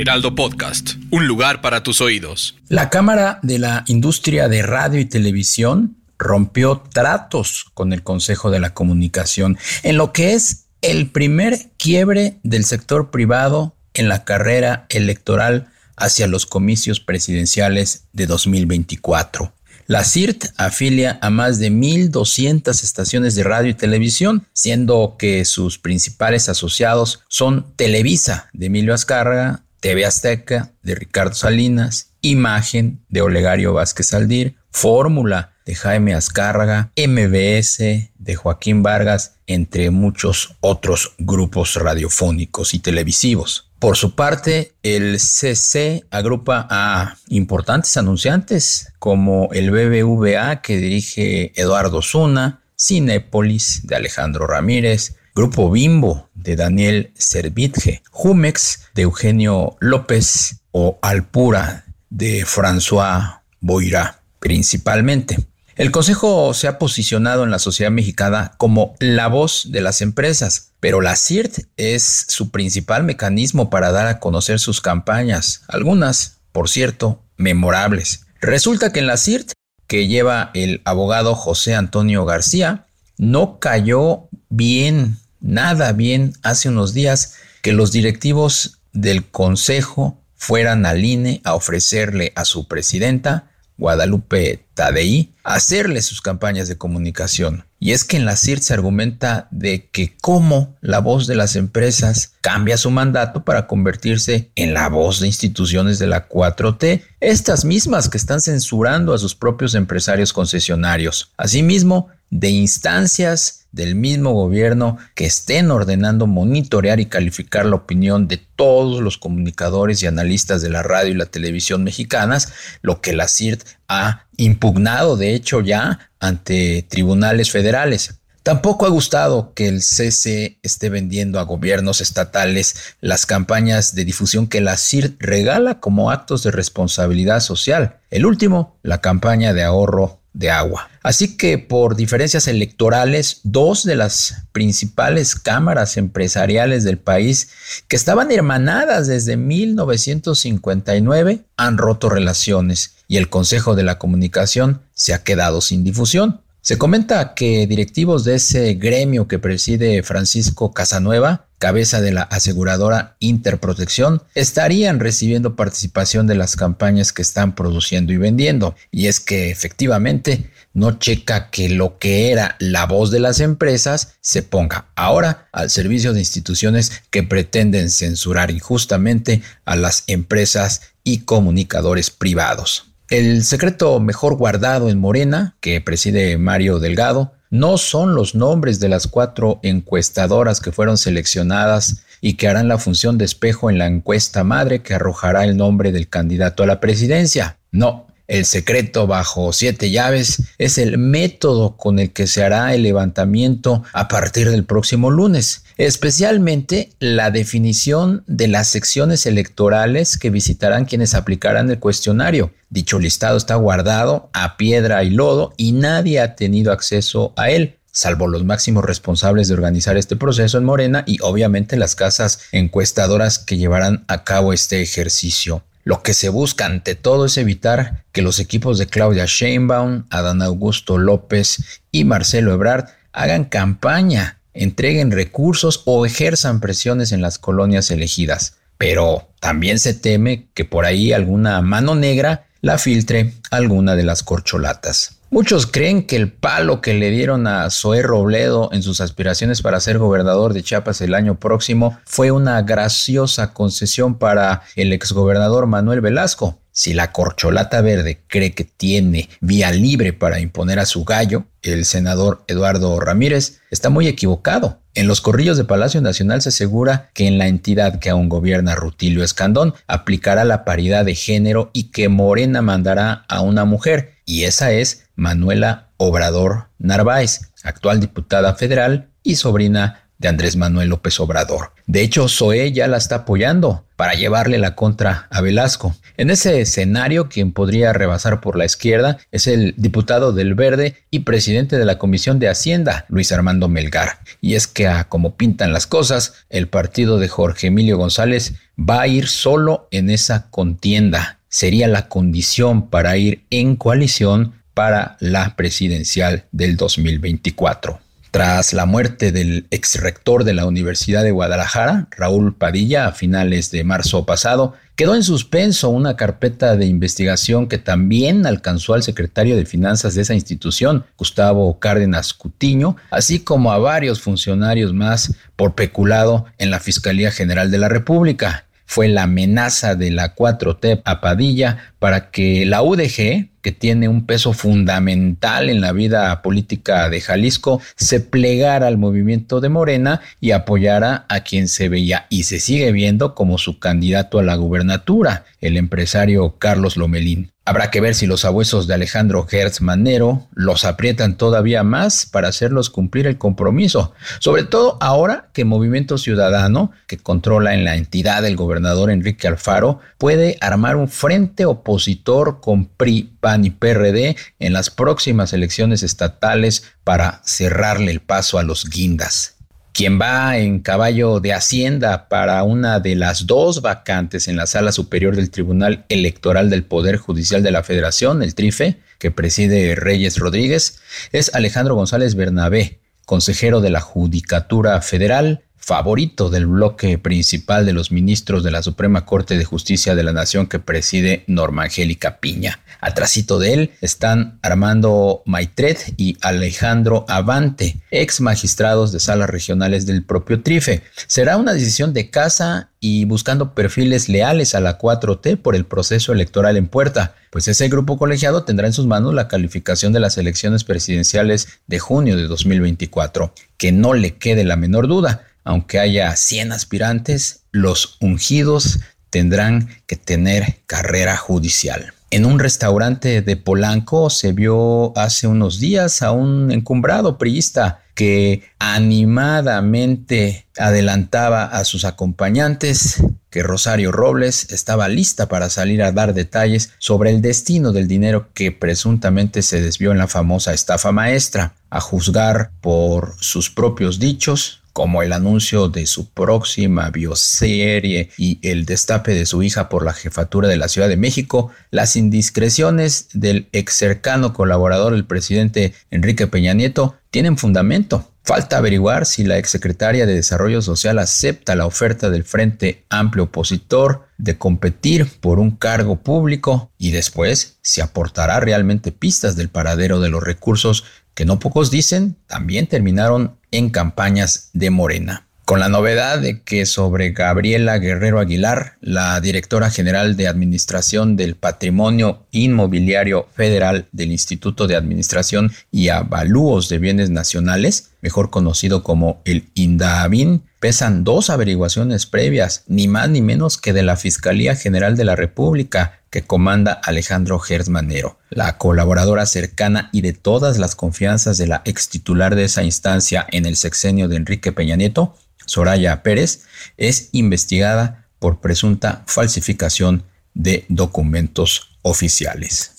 Heraldo Podcast, un lugar para tus oídos. La Cámara de la Industria de Radio y Televisión rompió tratos con el Consejo de la Comunicación en lo que es el primer quiebre del sector privado en la carrera electoral hacia los comicios presidenciales de 2024. La CIRT afilia a más de 1.200 estaciones de radio y televisión, siendo que sus principales asociados son Televisa de Emilio Azcárraga, TV Azteca de Ricardo Salinas, Imagen de Olegario Vázquez Aldir, Fórmula de Jaime Azcárraga, MBS de Joaquín Vargas, entre muchos otros grupos radiofónicos y televisivos. Por su parte, el CC agrupa a importantes anunciantes como el BBVA que dirige Eduardo Zuna, Cinépolis de Alejandro Ramírez, Grupo Bimbo de Daniel Servitje, Jumex de Eugenio López o Alpura de François Boira principalmente. El Consejo se ha posicionado en la sociedad mexicana como la voz de las empresas, pero la CIRT es su principal mecanismo para dar a conocer sus campañas, algunas, por cierto, memorables. Resulta que en la CIRT, que lleva el abogado José Antonio García, no cayó bien, nada bien hace unos días que los directivos del Consejo fueran al INE a ofrecerle a su presidenta Guadalupe Tadei, hacerle sus campañas de comunicación. Y es que en la CIRT se argumenta de que cómo la voz de las empresas cambia su mandato para convertirse en la voz de instituciones de la 4T, estas mismas que están censurando a sus propios empresarios concesionarios. Asimismo, de instancias del mismo gobierno que estén ordenando monitorear y calificar la opinión de todos los comunicadores y analistas de la radio y la televisión mexicanas, lo que la CIRT ha impugnado de hecho ya ante tribunales federales. Tampoco ha gustado que el CC esté vendiendo a gobiernos estatales las campañas de difusión que la CIRT regala como actos de responsabilidad social. El último, la campaña de ahorro de agua. Así que por diferencias electorales, dos de las principales cámaras empresariales del país, que estaban hermanadas desde 1959, han roto relaciones y el Consejo de la Comunicación se ha quedado sin difusión. Se comenta que directivos de ese gremio que preside Francisco Casanueva, cabeza de la aseguradora Interprotección, estarían recibiendo participación de las campañas que están produciendo y vendiendo. Y es que efectivamente no checa que lo que era la voz de las empresas se ponga ahora al servicio de instituciones que pretenden censurar injustamente a las empresas y comunicadores privados. El secreto mejor guardado en Morena, que preside Mario Delgado, no son los nombres de las cuatro encuestadoras que fueron seleccionadas y que harán la función de espejo en la encuesta madre que arrojará el nombre del candidato a la presidencia. No, el secreto bajo siete llaves es el método con el que se hará el levantamiento a partir del próximo lunes, especialmente la definición de las secciones electorales que visitarán quienes aplicarán el cuestionario. Dicho listado está guardado a piedra y lodo y nadie ha tenido acceso a él salvo los máximos responsables de organizar este proceso en Morena y obviamente las casas encuestadoras que llevarán a cabo este ejercicio. Lo que se busca ante todo es evitar que los equipos de Claudia Sheinbaum, Adán Augusto López y Marcelo Ebrard hagan campaña, entreguen recursos o ejerzan presiones en las colonias elegidas. Pero también se teme que por ahí alguna mano negra la filtre alguna de las corcholatas. Muchos creen que el palo que le dieron a Zoé Robledo en sus aspiraciones para ser gobernador de Chiapas el año próximo fue una graciosa concesión para el exgobernador Manuel Velasco. Si la corcholata verde cree que tiene vía libre para imponer a su gallo, el senador Eduardo Ramírez está muy equivocado. En los corrillos de Palacio Nacional se asegura que en la entidad que aún gobierna Rutilio Escandón aplicará la paridad de género y que Morena mandará a una mujer, y esa es Manuela Obrador Narváez, actual diputada federal y sobrina de Andrés Manuel López Obrador. De hecho, Zoé ya la está apoyando para llevarle la contra a Velasco. En ese escenario, quien podría rebasar por la izquierda es el diputado del Verde y presidente de la Comisión de Hacienda, Luis Armando Melgar. Y es que a como pintan las cosas, el partido de Jorge Emilio González va a ir solo en esa contienda. Sería la condición para ir en coalición para la presidencial del 2024. Tras la muerte del ex rector de la Universidad de Guadalajara, Raúl Padilla, a finales de marzo pasado, quedó en suspenso una carpeta de investigación que también alcanzó al secretario de Finanzas de esa institución, Gustavo Cárdenas Cutiño, así como a varios funcionarios más por peculado en la Fiscalía General de la República. Fue la amenaza de la 4T a Padilla para que la UDG, que tiene un peso fundamental en la vida política de Jalisco, se plegara al movimiento de Morena y apoyara a quien se veía y se sigue viendo como su candidato a la gubernatura, el empresario Carlos Lomelín. Habrá que ver si los abuesos de Alejandro Hertz Manero los aprietan todavía más para hacerlos cumplir el compromiso, sobre todo ahora que Movimiento Ciudadano, que controla en la entidad el gobernador Enrique Alfaro, puede armar un frente opositor con PRI, PAN y PRD en las próximas elecciones estatales para cerrarle el paso a los guindas quien va en caballo de Hacienda para una de las dos vacantes en la sala superior del Tribunal Electoral del Poder Judicial de la Federación, el TRIFE, que preside Reyes Rodríguez, es Alejandro González Bernabé, consejero de la Judicatura Federal, favorito del bloque principal de los ministros de la Suprema Corte de Justicia de la Nación que preside Norma Angélica Piña. Atrásito de él están Armando Maitret y Alejandro Avante, ex magistrados de salas regionales del propio Trife. Será una decisión de casa y buscando perfiles leales a la 4T por el proceso electoral en puerta, pues ese grupo colegiado tendrá en sus manos la calificación de las elecciones presidenciales de junio de 2024. Que no le quede la menor duda, aunque haya 100 aspirantes, los ungidos tendrán que tener carrera judicial. En un restaurante de Polanco se vio hace unos días a un encumbrado priista que animadamente adelantaba a sus acompañantes que Rosario Robles estaba lista para salir a dar detalles sobre el destino del dinero que presuntamente se desvió en la famosa estafa maestra. A juzgar por sus propios dichos, como el anuncio de su próxima bioserie y el destape de su hija por la jefatura de la Ciudad de México, las indiscreciones del ex cercano colaborador del presidente Enrique Peña Nieto tienen fundamento. Falta averiguar si la exsecretaria de Desarrollo Social acepta la oferta del Frente Amplio Opositor de competir por un cargo público y después si aportará realmente pistas del paradero de los recursos que no pocos dicen también terminaron en campañas de Morena. Con la novedad de que sobre Gabriela Guerrero Aguilar, la directora general de Administración del Patrimonio Inmobiliario Federal del Instituto de Administración y Avalúos de Bienes Nacionales, mejor conocido como el INDABIN, pesan dos averiguaciones previas, ni más ni menos que de la Fiscalía General de la República, que comanda Alejandro Gersmanero, la colaboradora cercana y de todas las confianzas de la ex titular de esa instancia en el sexenio de Enrique Peña Nieto, Soraya Pérez, es investigada por presunta falsificación de documentos oficiales.